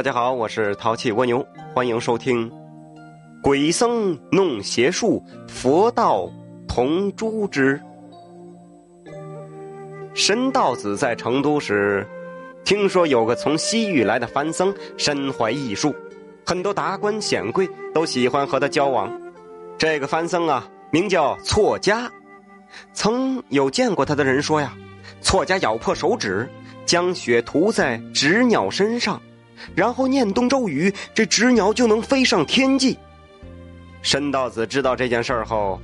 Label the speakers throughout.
Speaker 1: 大家好，我是淘气蜗牛，欢迎收听《鬼僧弄邪术，佛道同诛之》。神道子在成都时，听说有个从西域来的番僧身怀异术，很多达官显贵都喜欢和他交往。这个番僧啊，名叫错家。曾有见过他的人说呀，错家咬破手指，将血涂在纸鸟身上。然后念动咒语，这纸鸟就能飞上天际。申道子知道这件事后，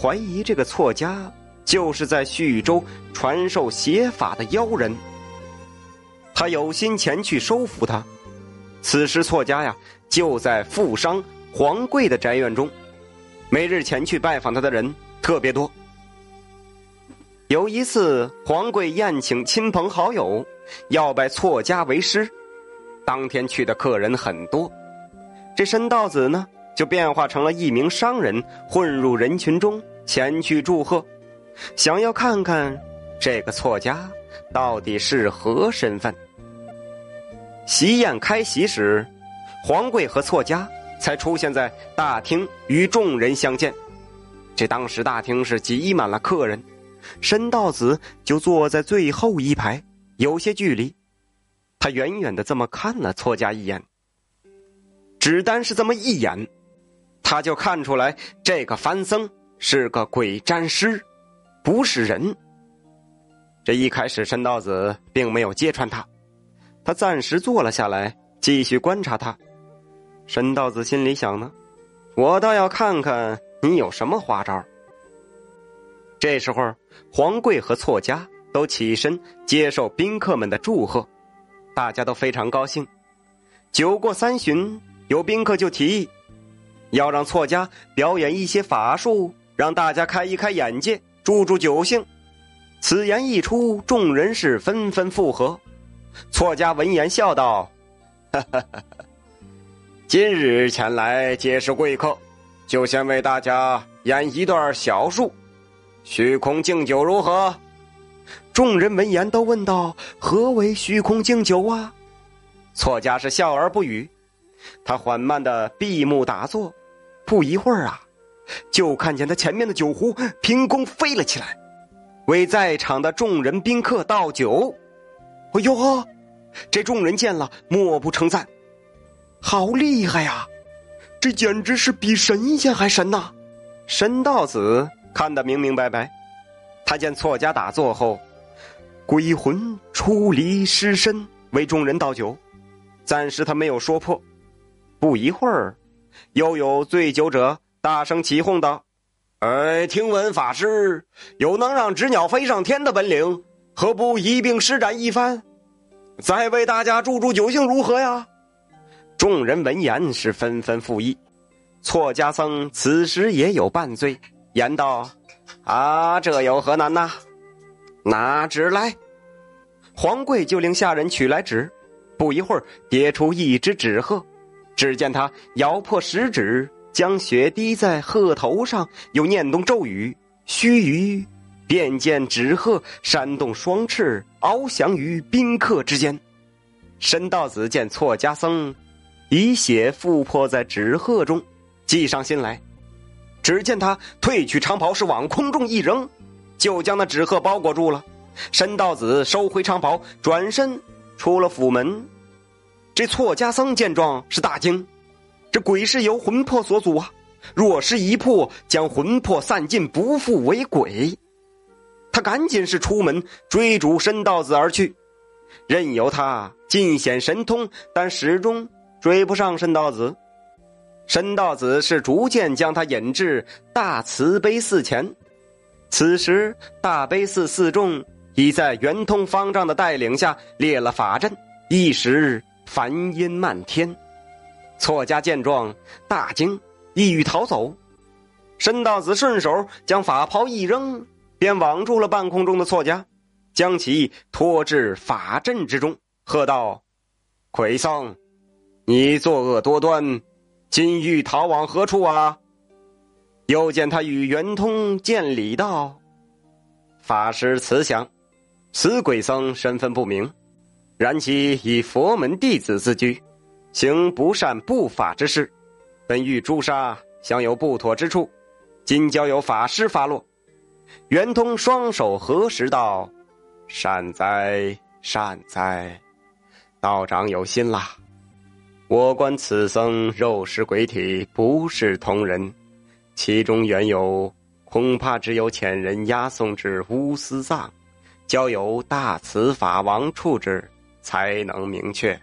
Speaker 1: 怀疑这个错家就是在徐州传授邪法的妖人。他有心前去收服他。此时错家呀，就在富商黄贵的宅院中，每日前去拜访他的人特别多。有一次，黄贵宴请亲朋好友，要拜错家为师。当天去的客人很多，这申道子呢就变化成了一名商人，混入人群中前去祝贺，想要看看这个错家到底是何身份。席宴开席时，黄贵和错家才出现在大厅，与众人相见。这当时大厅是挤满了客人，申道子就坐在最后一排，有些距离。他远远的这么看了错家一眼，只单是这么一眼，他就看出来这个番僧是个鬼占尸，不是人。这一开始，申道子并没有揭穿他，他暂时坐了下来，继续观察他。申道子心里想呢，我倒要看看你有什么花招。这时候，黄贵和错家都起身接受宾客们的祝贺。大家都非常高兴。酒过三巡，有宾客就提议，要让错家表演一些法术，让大家开一开眼界，助助酒兴。此言一出，众人是纷纷附和。错家闻言笑道：“今日前来皆是贵客，就先为大家演一段小术，虚空敬酒如何？”众人闻言都问道：“何为虚空敬酒啊？”错家是笑而不语。他缓慢的闭目打坐，不一会儿啊，就看见他前面的酒壶凭空飞了起来，为在场的众人宾客倒酒。哎呦呵！这众人见了，莫不称赞：“好厉害呀！这简直是比神仙还神呐！”神道子看得明明白白，他见错家打坐后。鬼魂出离尸身，为众人倒酒。暂时他没有说破。不一会儿，又有醉酒者大声起哄道：“哎，听闻法师有能让纸鸟飞上天的本领，何不一并施展一番，再为大家助助酒兴，如何呀？”众人闻言是纷纷附议。错家僧此时也有半醉，言道：“啊，这有何难呐？”拿纸来，黄贵就令下人取来纸。不一会儿，叠出一只纸鹤。只见他咬破食指，将血滴在鹤头上，又念动咒语。须臾，便见纸鹤扇动双翅，翱翔于宾客之间。申道子见错家僧以血覆破在纸鹤中，计上心来。只见他褪去长袍，是往空中一扔。就将那纸鹤包裹住了。申道子收回长袍，转身出了府门。这错家僧见状是大惊，这鬼是由魂魄所组啊！若是一破，将魂魄散尽，不复为鬼。他赶紧是出门追逐申道子而去，任由他尽显神通，但始终追不上申道子。申道子是逐渐将他引至大慈悲寺前。此时，大悲寺寺众已在圆通方丈的带领下列了法阵，一时梵音漫天。错家见状大惊，意欲逃走。申道子顺手将法袍一扔，便网住了半空中的错家，将其拖至法阵之中，喝道：“魁僧，你作恶多端，今欲逃往何处啊？”又见他与圆通见礼道：“法师慈祥，此鬼僧身份不明，然其以佛门弟子自居，行不善不法之事，本欲诛杀，想有不妥之处，今交由法师发落。圆通双手合十道：“善哉，善哉，道长有心啦。我观此僧肉食鬼体，不是同人，其中缘由，恐怕只有遣人押送至乌斯藏，交由大慈法王处置，才能明确。”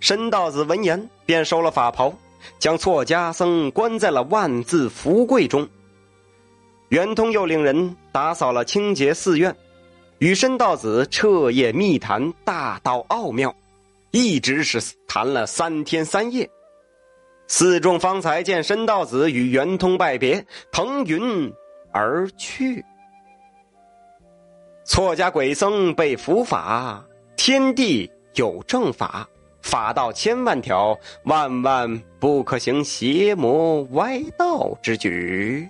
Speaker 1: 申道子闻言，便收了法袍，将错家僧关在了万字福柜中。圆通又令人打扫了清洁寺院，与申道子彻夜密谈大道奥妙，一直是谈了三天三夜。四众方才见申道子与圆通拜别，腾云而去。错家鬼僧被伏法，天地有正法，法道千万条，万万不可行邪魔歪道之举。